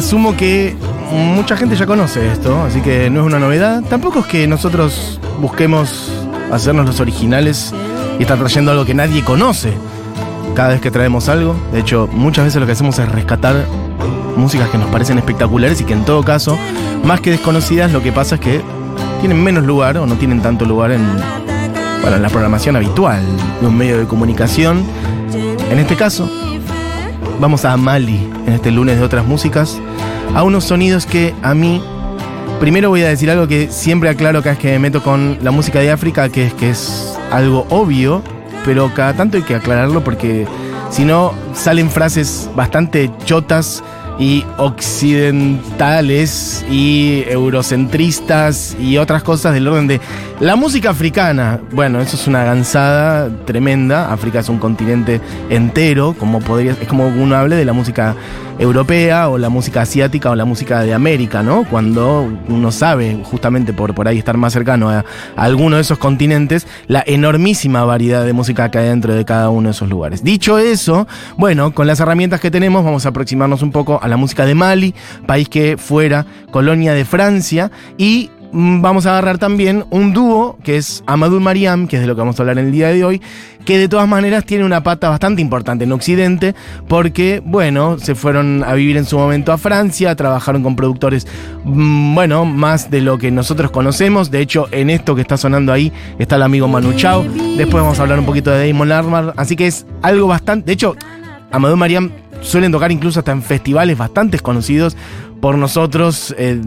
asumo que mucha gente ya conoce esto, así que no es una novedad. Tampoco es que nosotros busquemos hacernos los originales y estar trayendo algo que nadie conoce cada vez que traemos algo. De hecho, muchas veces lo que hacemos es rescatar músicas que nos parecen espectaculares y que en todo caso, más que desconocidas, lo que pasa es que tienen menos lugar o no tienen tanto lugar en, la programación habitual de un medio de comunicación. En este caso, vamos a Mali en este lunes de otras músicas, a unos sonidos que a mí, primero voy a decir algo que siempre aclaro cada vez que me meto con la música de África, que es que es algo obvio, pero cada tanto hay que aclararlo porque si no salen frases bastante chotas y occidentales y eurocentristas y otras cosas del orden de la música africana. Bueno, eso es una gansada tremenda. África es un continente entero, como podría, es como uno hable de la música europea o la música asiática o la música de América, ¿no? Cuando uno sabe, justamente por, por ahí estar más cercano a, a alguno de esos continentes, la enormísima variedad de música que hay dentro de cada uno de esos lugares. Dicho eso, bueno, con las herramientas que tenemos vamos a aproximarnos un poco a la música de Mali, país que fuera colonia de Francia, y vamos a agarrar también un dúo que es Amadou Mariam, que es de lo que vamos a hablar en el día de hoy, que de todas maneras tiene una pata bastante importante en Occidente, porque, bueno, se fueron a vivir en su momento a Francia, trabajaron con productores, mm, bueno, más de lo que nosotros conocemos. De hecho, en esto que está sonando ahí está el amigo Manu Chao. Después vamos a hablar un poquito de Damon Armar. Así que es algo bastante. De hecho, Amadou Mariam suelen tocar incluso hasta en festivales bastante conocidos por nosotros, eh,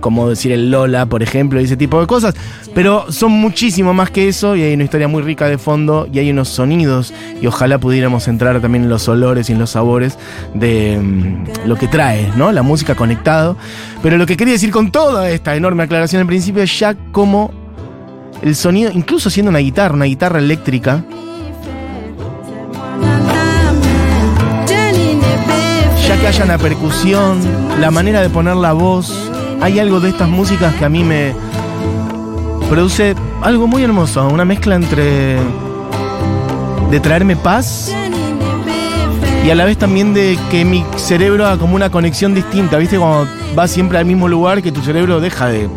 como decir el Lola, por ejemplo, y ese tipo de cosas. Pero son muchísimo más que eso y hay una historia muy rica de fondo y hay unos sonidos y ojalá pudiéramos entrar también en los olores y en los sabores de mm, lo que trae, ¿no? La música conectado. Pero lo que quería decir con toda esta enorme aclaración al principio es ya como el sonido, incluso siendo una guitarra, una guitarra eléctrica, ya que haya una percusión, la manera de poner la voz, hay algo de estas músicas que a mí me produce algo muy hermoso, una mezcla entre de traerme paz y a la vez también de que mi cerebro haga como una conexión distinta, ¿viste? Cuando vas siempre al mismo lugar que tu cerebro deja de,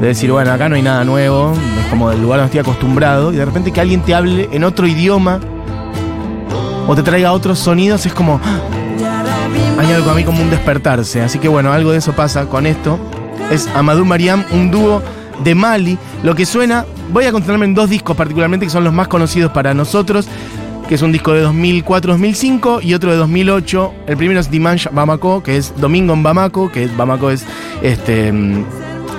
de decir, bueno, acá no hay nada nuevo, es como del lugar donde estoy acostumbrado, y de repente que alguien te hable en otro idioma o te traiga otros sonidos, es como, hay algo a mí como un despertarse. Así que bueno, algo de eso pasa con esto. Es Amadou Mariam, un dúo de Mali. Lo que suena, voy a concentrarme en dos discos particularmente que son los más conocidos para nosotros, que es un disco de 2004-2005 y otro de 2008. El primero es Dimanche Bamako, que es Domingo en Bamako, que Bamako es este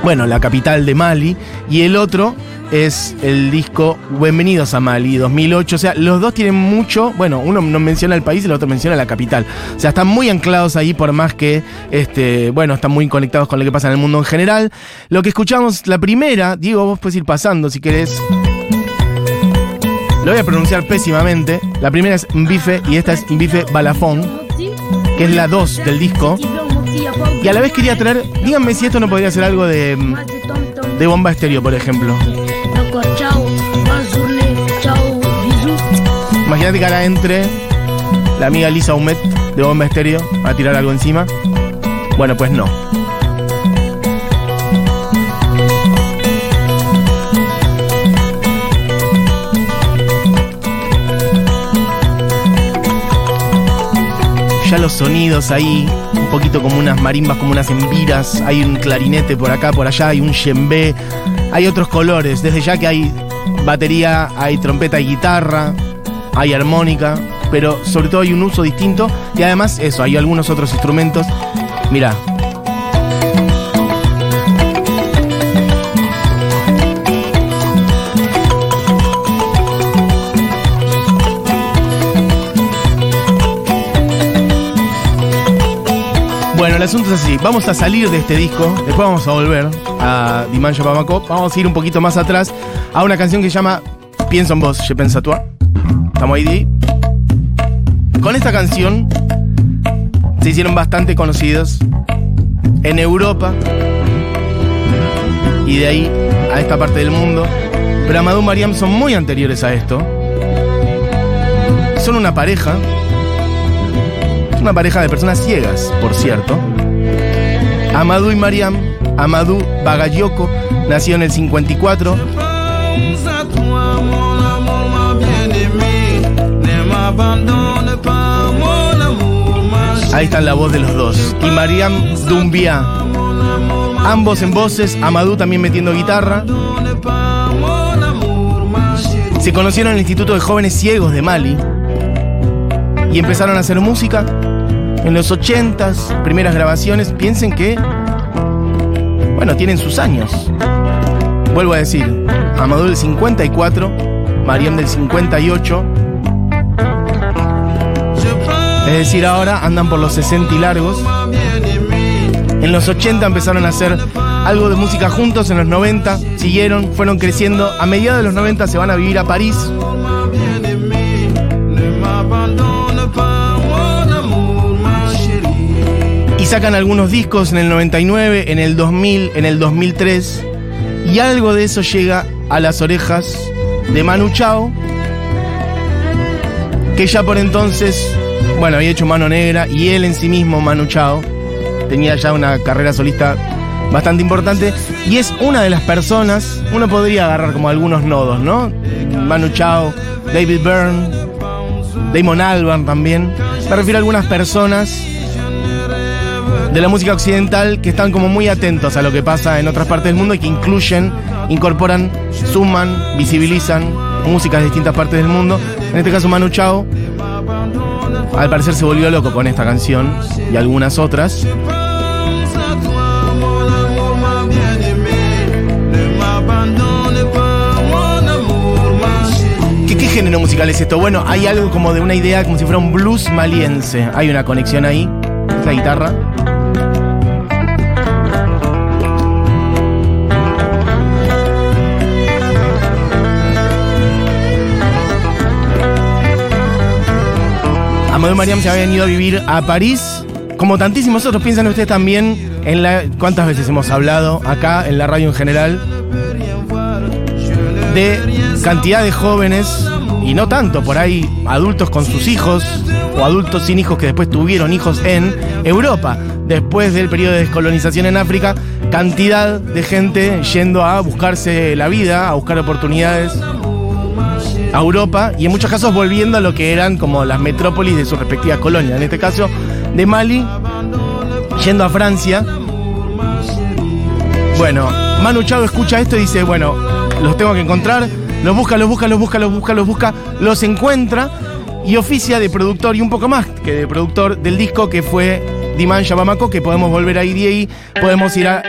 bueno, la capital de Mali, y el otro es el disco Bienvenidos a Mali 2008. O sea, los dos tienen mucho. Bueno, uno no menciona el país y el otro menciona la capital. O sea, están muy anclados ahí, por más que, este, bueno, están muy conectados con lo que pasa en el mundo en general. Lo que escuchamos, la primera, Diego, vos puedes ir pasando si querés. Lo voy a pronunciar pésimamente. La primera es Mbife y esta es Mbife Balafón, que es la 2 del disco. Y a la vez quería traer, díganme si esto no podría ser algo de, de bomba estéreo, por ejemplo. Imagínate que ahora entre la amiga Lisa Humet de Bomba Estéreo a tirar algo encima. Bueno, pues no. Ya los sonidos ahí, un poquito como unas marimbas, como unas embiras, hay un clarinete por acá, por allá, hay un yembe, hay otros colores, desde ya que hay batería, hay trompeta y guitarra, hay armónica, pero sobre todo hay un uso distinto y además eso, hay algunos otros instrumentos. Mira. Bueno, el asunto es así. Vamos a salir de este disco. Después vamos a volver a Dimanche Bamako. Vamos a ir un poquito más atrás a una canción que se llama Pienso en vos, Je pense à toi. Estamos ahí. Con esta canción se hicieron bastante conocidos en Europa y de ahí a esta parte del mundo. Pero Amadou Mariam son muy anteriores a esto. Son una pareja. Una pareja de personas ciegas, por cierto. Amadou y Mariam, Amadou Bagayoko, nació en el 54. Ahí está la voz de los dos. Y Mariam Dumbia. Ambos en voces, Amadou también metiendo guitarra. Se conocieron en el Instituto de Jóvenes Ciegos de Mali y empezaron a hacer música. En los 80s, primeras grabaciones, piensen que, bueno, tienen sus años. Vuelvo a decir, Amadou del 54, Mariam del 58. Es decir, ahora andan por los 60 y largos. En los 80 empezaron a hacer algo de música juntos, en los 90 siguieron, fueron creciendo. A mediados de los 90 se van a vivir a París. Sacan algunos discos en el 99, en el 2000, en el 2003. Y algo de eso llega a las orejas de Manu Chao, que ya por entonces, bueno, había hecho Mano Negra y él en sí mismo, Manu Chao, tenía ya una carrera solista bastante importante y es una de las personas, uno podría agarrar como algunos nodos, ¿no? Manu Chao, David Byrne, Damon Albarn también. Me refiero a algunas personas de la música occidental que están como muy atentos a lo que pasa en otras partes del mundo y que incluyen, incorporan, suman, visibilizan músicas de distintas partes del mundo. En este caso Manu Chao, al parecer se volvió loco con esta canción y algunas otras. ¿Qué, ¿Qué género musical es esto? Bueno, hay algo como de una idea como si fuera un blues maliense. Hay una conexión ahí, esa guitarra. Amadou Mariam se habían ido a vivir a París. Como tantísimos otros, piensan ustedes también en la. ¿Cuántas veces hemos hablado acá en la radio en general? De cantidad de jóvenes, y no tanto, por ahí adultos con sus hijos, o adultos sin hijos que después tuvieron hijos en Europa. Después del periodo de descolonización en África, cantidad de gente yendo a buscarse la vida, a buscar oportunidades a Europa y en muchos casos volviendo a lo que eran como las metrópolis de sus respectivas colonias. En este caso, de Mali, yendo a Francia. Bueno, Manu Chao escucha esto y dice, bueno, los tengo que encontrar. Los busca, los busca, los busca, los busca, los busca, los encuentra y oficia de productor y un poco más que de productor del disco que fue Diman Yabamako, que podemos volver a ir ahí podemos ir a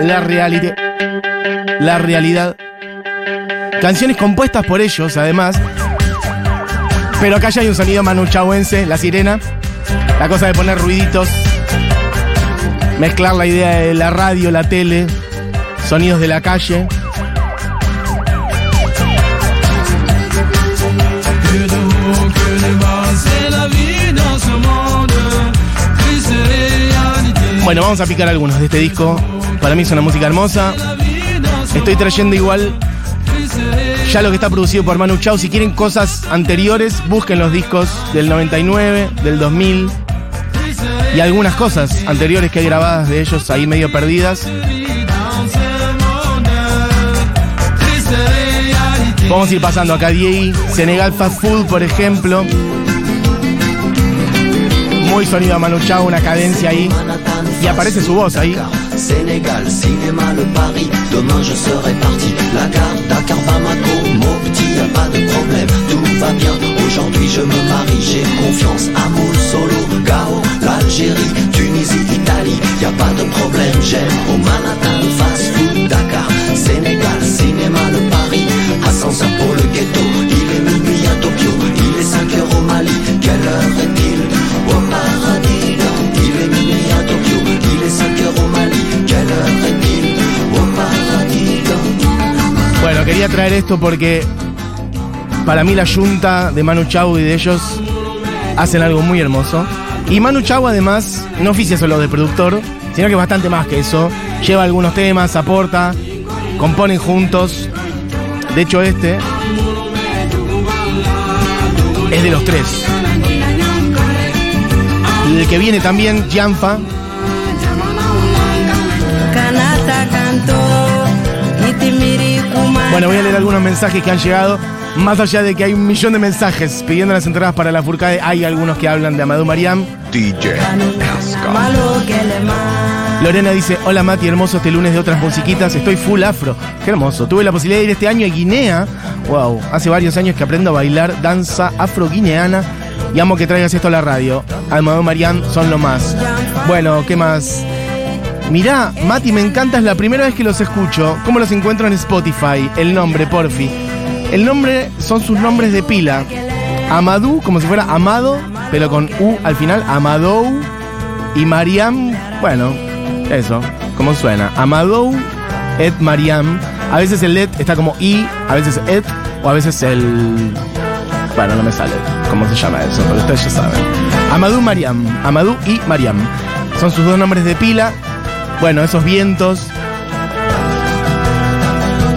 la realidad. La realidad Canciones compuestas por ellos, además. Pero acá ya hay un sonido manuchahuense, la sirena. La cosa de poner ruiditos. Mezclar la idea de la radio, la tele. Sonidos de la calle. Bueno, vamos a picar algunos de este disco. Para mí es una música hermosa. Estoy trayendo igual ya lo que está producido por Manu Chao. Si quieren cosas anteriores, busquen los discos del 99, del 2000 y algunas cosas anteriores que hay grabadas de ellos ahí medio perdidas. Vamos a ir pasando acá DI, Senegal Fast Food, por ejemplo. Muy sonido a Manu Chao, una cadencia ahí. Y aparece su voz ahí. Sénégal, cinéma, le Paris, demain je serai parti. La gare, Dakar, Bamako, Mopti, y a pas de problème, tout va bien. Aujourd'hui je me marie, j'ai confiance, amour, solo, Gao, l'Algérie, Tunisie, Italie, y a pas de problème, j'aime au Manhattan, fast food, Dakar, Sénégal, cinéma, le Paris, ascenseur pour le ghetto, il est minuit à Tokyo, il est 5 heures au Mali, quelle heure est-il? Au paradis, Bueno, quería traer esto porque para mí la yunta de Manu Chao y de ellos hacen algo muy hermoso. Y Manu Chao además no oficia solo de productor, sino que bastante más que eso. Lleva algunos temas, aporta, componen juntos. De hecho este es de los tres. Y el que viene también, Janfa, algunos mensajes que han llegado. Más allá de que hay un millón de mensajes pidiendo las entradas para la Furcade, hay algunos que hablan de Amadou Mariam. DJ Lorena dice, hola Mati, hermoso este lunes de otras musiquitas, estoy full afro. Qué hermoso. Tuve la posibilidad de ir este año a Guinea. Wow, hace varios años que aprendo a bailar danza afro-guineana y amo que traigas esto a la radio. Amadou Mariam son lo más. Bueno, ¿qué más? Mirá, Mati, me encanta, es la primera vez que los escucho. ¿Cómo los encuentro en Spotify? El nombre, porfi. El nombre son sus nombres de pila. Amadou, como si fuera Amado, pero con U al final, Amadou. Y Mariam, bueno, eso, como suena. Amadou, Ed Mariam. A veces el Ed está como I, a veces Ed, o a veces el. Bueno, no me sale cómo se llama eso, pero ustedes ya saben. Amadou Mariam. Amadou y Mariam. Son sus dos nombres de pila. Bueno, esos vientos.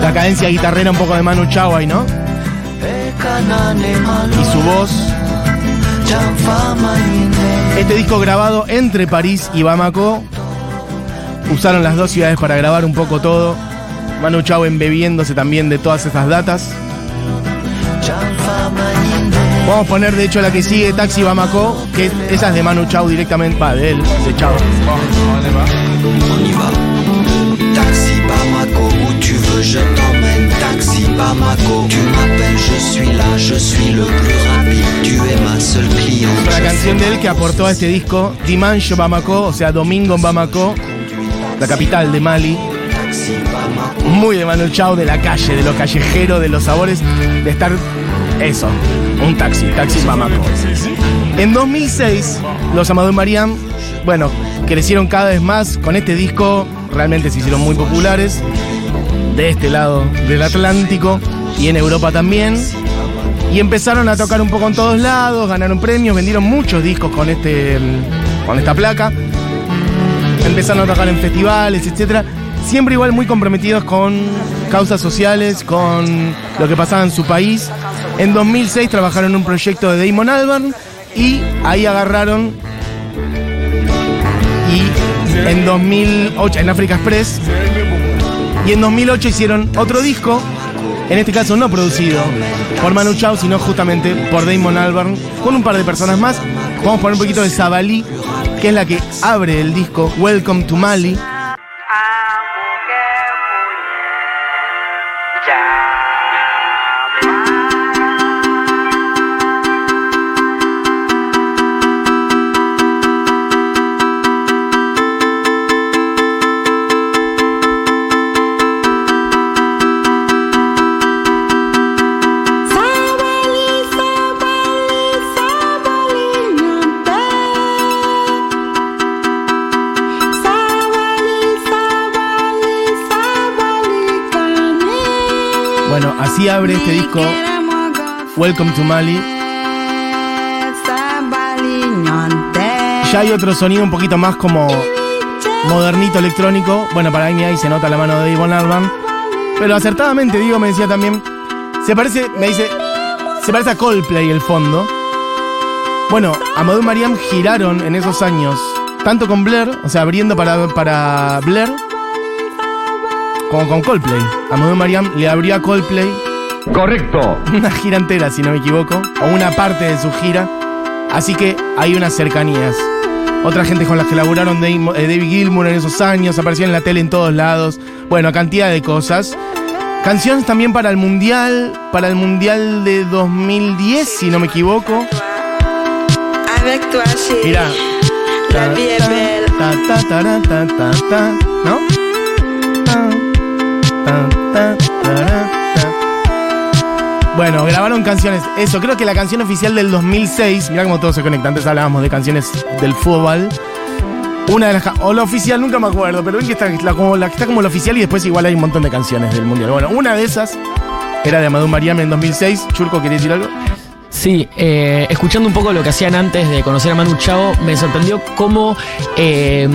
La cadencia guitarrera un poco de Manu Chao ahí, ¿no? Y su voz. Este disco grabado entre París y Bamako. Usaron las dos ciudades para grabar un poco todo. Manu Chao embebiéndose también de todas esas datas. Vamos a poner de hecho la que sigue, Taxi Bamako, que esa es de Manu Chao directamente, va, de él, de Chao. Taxi Bamako, où tu veux, je t'emmène. Taxi Bamako, tu m'appelles, je suis là, je suis le plus rapide. Tu es ma seule cliente. La canción de él que aportó a este disco, Dimanche Bamako, o sea, Domingo en Bamako, la capital de Mali. Taxi Bamako. Muy de Manu Chao, de la calle, de lo callejero, de los sabores, de estar eso, un taxi, taxi Bamako. En 2006, los Amadou Mariam, bueno, crecieron cada vez más con este disco, realmente se hicieron muy populares de este lado del Atlántico y en Europa también. Y empezaron a tocar un poco en todos lados, ganaron premios, vendieron muchos discos con este con esta placa. Empezaron a tocar en festivales, etcétera. Siempre igual muy comprometidos con causas sociales, con lo que pasaba en su país. En 2006 trabajaron en un proyecto de Damon Albarn y ahí agarraron y en 2008 en Africa Express y en 2008 hicieron otro disco, en este caso no producido por Manu Chao, sino justamente por Damon Albarn, con un par de personas más. Vamos a poner un poquito de Zabalí, que es la que abre el disco Welcome to Mali. Abre este disco Welcome to Mali. Ya hay otro sonido un poquito más como modernito electrónico. Bueno, para mí ahí se nota la mano de Davon Albarn. Pero acertadamente, digo, me decía también. Se parece, me dice, se parece a Coldplay el fondo. Bueno, Amadou Mariam giraron en esos años, tanto con Blair, o sea, abriendo para, para Blair, como con Coldplay. Amadou Mariam le abrió a Coldplay Correcto. una gira entera, si no me equivoco, o una parte de su gira. Así que hay unas cercanías. Otra gente con las que laburaron eh, David Gilmour en esos años, apareció en la tele en todos lados. Bueno, cantidad de cosas. Canciones también para el Mundial, para el Mundial de 2010, si no me equivoco. Mira. La vie Bueno, grabaron canciones. Eso, creo que la canción oficial del 2006. Mira cómo todo se conecta. Antes hablábamos de canciones del fútbol. Una de las. O la oficial, nunca me acuerdo. Pero ven que está como, la está como la oficial y después igual hay un montón de canciones del mundial. Bueno, una de esas era de Amadou Mariam en 2006. Churco, ¿quería decir algo? Sí, eh, escuchando un poco lo que hacían antes de conocer a Manu Chao, me sorprendió cómo, eh,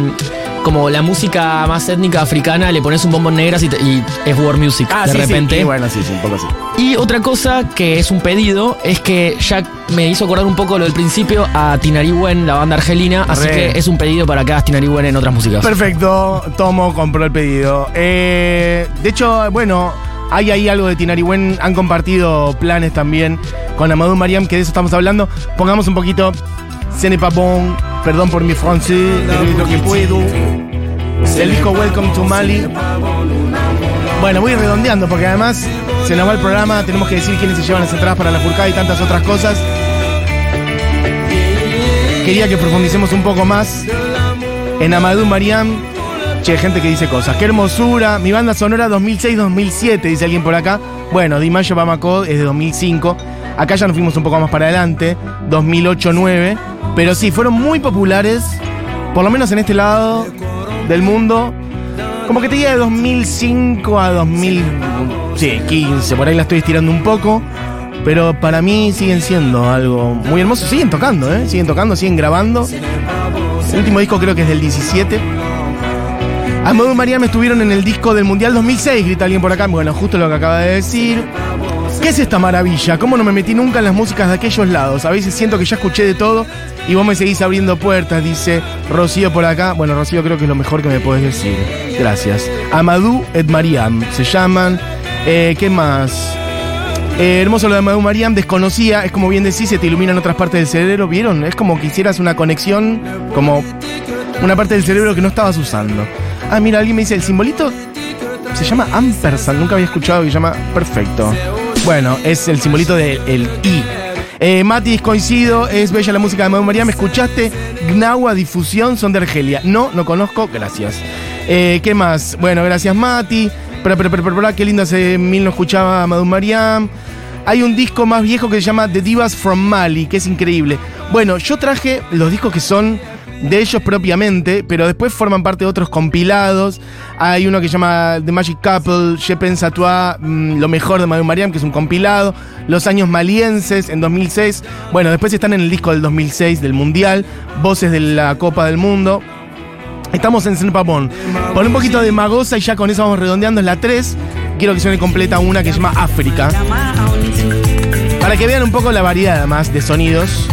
como la música más étnica africana, le pones un bombón negras y, te- y es war music de Ah, sí, sí. repente. Y bueno, sí, sí, un poco así. Y otra cosa que es un pedido es que Jack me hizo acordar un poco lo del principio a Tinariwen, la banda argelina, así Re. que es un pedido para que hagas Tinariwen en otras músicas. Perfecto, Tomo compró el pedido. Eh, de hecho, bueno, hay ahí algo de Tinariwen. Han compartido planes también con Amadou Mariam, que de eso estamos hablando. Pongamos un poquito. Bon. Perdón por mi francés. lo que puedo. El disco Welcome to Mali. Bueno, voy redondeando porque además se nos va el programa. Tenemos que decir quiénes se llevan las entradas para la Furcada y tantas otras cosas. Quería que profundicemos un poco más en Amadou Mariam. Che, gente que dice cosas. Qué hermosura. Mi banda sonora 2006-2007, dice alguien por acá. Bueno, Dimayo Bamako es de 2005. Acá ya nos fuimos un poco más para adelante, 2008-9. Pero sí, fueron muy populares, por lo menos en este lado del mundo. Como que te diga de 2005 a 2015, por ahí la estoy estirando un poco. Pero para mí siguen siendo algo muy hermoso. Siguen tocando, ¿eh? Siguen tocando, siguen grabando. El último disco creo que es del 17. Amadou Mariam estuvieron en el disco del Mundial 2006, grita alguien por acá. Bueno, justo lo que acaba de decir. ¿Qué es esta maravilla? ¿Cómo no me metí nunca en las músicas de aquellos lados? A veces siento que ya escuché de todo y vos me seguís abriendo puertas, dice Rocío por acá. Bueno, Rocío, creo que es lo mejor que me podés decir. Gracias. Amadou et Mariam se llaman. Eh, ¿Qué más? Eh, hermoso lo de Amadou Mariam, desconocía, es como bien decís, se te iluminan otras partes del cerebro, ¿vieron? Es como que hicieras una conexión, como una parte del cerebro que no estabas usando. Ah, mira, alguien me dice, el simbolito se llama ampersand, nunca había escuchado que llama perfecto. Bueno, es el simbolito del I. Eh, Mati, coincido, es bella la música de Amadou María. ¿Me escuchaste? Gnawa Difusión son de Argelia. No, no conozco, gracias. Eh, ¿Qué más? Bueno, gracias Mati. Pero, pero, pero, pero, qué lindo hace mil no escuchaba a Amadou Mariam. Hay un disco más viejo que se llama The Divas from Mali, que es increíble. Bueno, yo traje los discos que son de ellos propiamente, pero después forman parte de otros compilados. Hay uno que se llama The Magic Couple, Je pense à toi, mm, Lo mejor de Madame Mariam, que es un compilado. Los años malienses en 2006. Bueno, después están en el disco del 2006 del Mundial, Voces de la Copa del Mundo. Estamos en Senpapón. Pon un poquito de Magosa y ya con eso vamos redondeando. Es la 3. Quiero que suene completa una que se llama África. Para que vean un poco la variedad además de sonidos.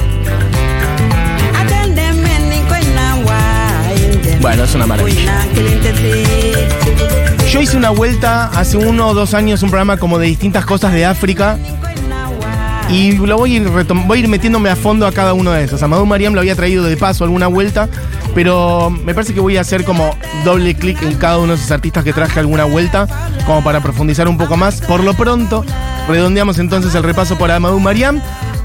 Bueno, es una maravilla. Yo hice una vuelta hace uno o dos años, un programa como de distintas cosas de África. Y lo voy a, ir voy a ir metiéndome a fondo a cada uno de esos. Amadou Mariam lo había traído de paso alguna vuelta, pero me parece que voy a hacer como doble clic en cada uno de esos artistas que traje alguna vuelta, como para profundizar un poco más. Por lo pronto, redondeamos entonces el repaso por Amadou Mariam,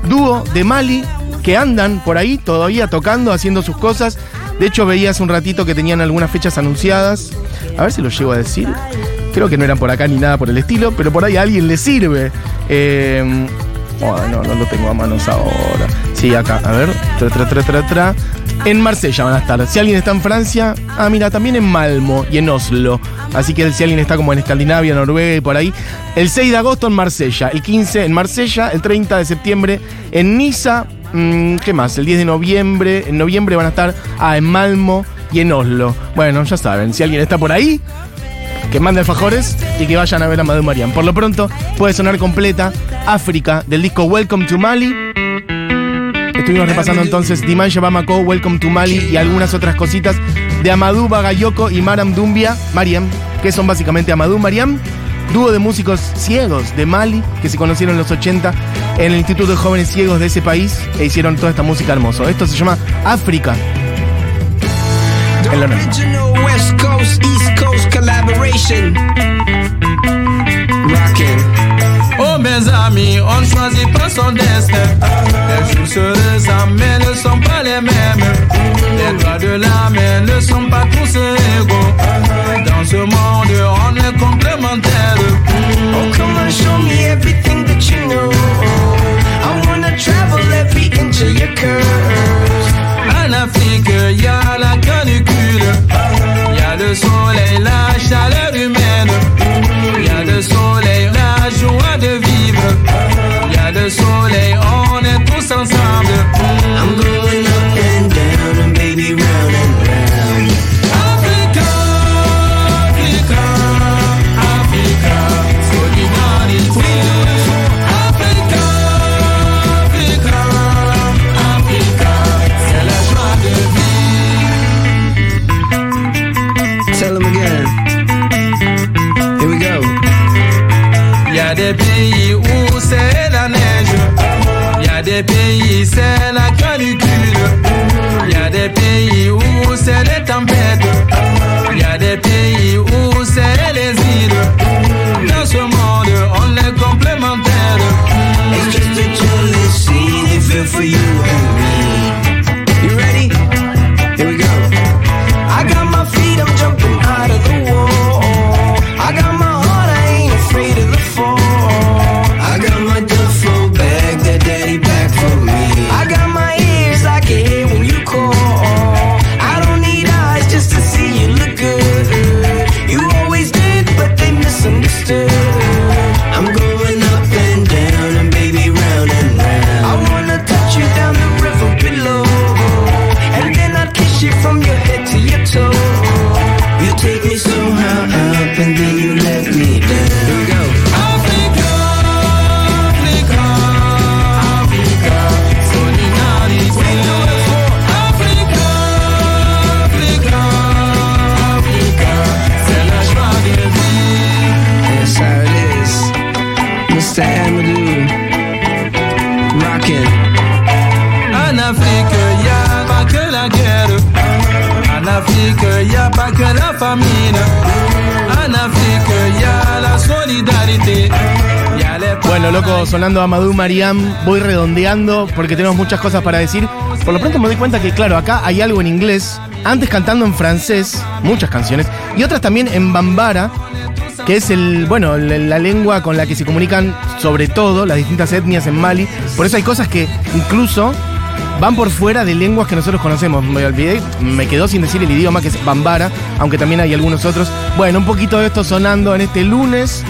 dúo de Mali, que andan por ahí todavía tocando, haciendo sus cosas. De hecho, veía hace un ratito que tenían algunas fechas anunciadas. A ver si lo llego a decir. Creo que no eran por acá ni nada por el estilo, pero por ahí a alguien le sirve. Eh, oh, no, lo tengo a manos ahora. Sí, acá, a ver. Tra, tra, tra, tra. En Marsella van a estar. Si alguien está en Francia, ah, mira, también en Malmo y en Oslo. Así que si alguien está como en Escandinavia, Noruega y por ahí. El 6 de agosto en Marsella, el 15 en Marsella, el 30 de septiembre en Niza, Mm, ¿Qué más? El 10 de noviembre. En noviembre van a estar ah, en Malmo y en Oslo. Bueno, ya saben, si alguien está por ahí, que mande alfajores y que vayan a ver a Madame Mariam. Por lo pronto, puede sonar completa África del disco Welcome to Mali. Estuvimos repasando entonces Dimanja Bamako, Welcome to Mali y algunas otras cositas de Amadou Bagayoko y Maram Dumbia, Mariam, que son básicamente Amadou Mariam dúo de músicos ciegos de Mali que se conocieron en los 80 en el Instituto de Jóvenes Ciegos de ese país e hicieron toda esta música hermosa. Esto se llama África. En Amis, on ne choisit pas son destin. Les jours sur les armées ne sont pas les mêmes. Les doigts de la main ne sont pas tous égaux. Dans ce monde, on est complémentaires. Oh, come on, show me everything that you know. I wanna travel every inch of your curves. En Afrique, y des pays où c'est la neige. Y a des pays c'est la canicule. Y a des pays où c'est les tempêtes. Y a des pays où c'est les îles. Dans ce monde, on est complémentaires. It's just a jealous scene, they feel for you Afrique, y a pas que la famine. En Afrique, y a la solidarité. Y a les Bueno, loco, sonando Amadou Mariam, voy redondeando porque tenemos muchas cosas para decir. Por lo pronto me doy cuenta que, claro, acá hay algo en inglés, antes cantando en francés, muchas canciones, y otras también en bambara, que es el, bueno, la, la lengua con la que se comunican sobre todo las distintas etnias en Mali. Por eso hay cosas que incluso van por fuera de lenguas que nosotros conocemos. Me olvidé, me quedó sin decir el idioma que es bambara, aunque también hay algunos otros. Bueno, un poquito de esto sonando en este lunes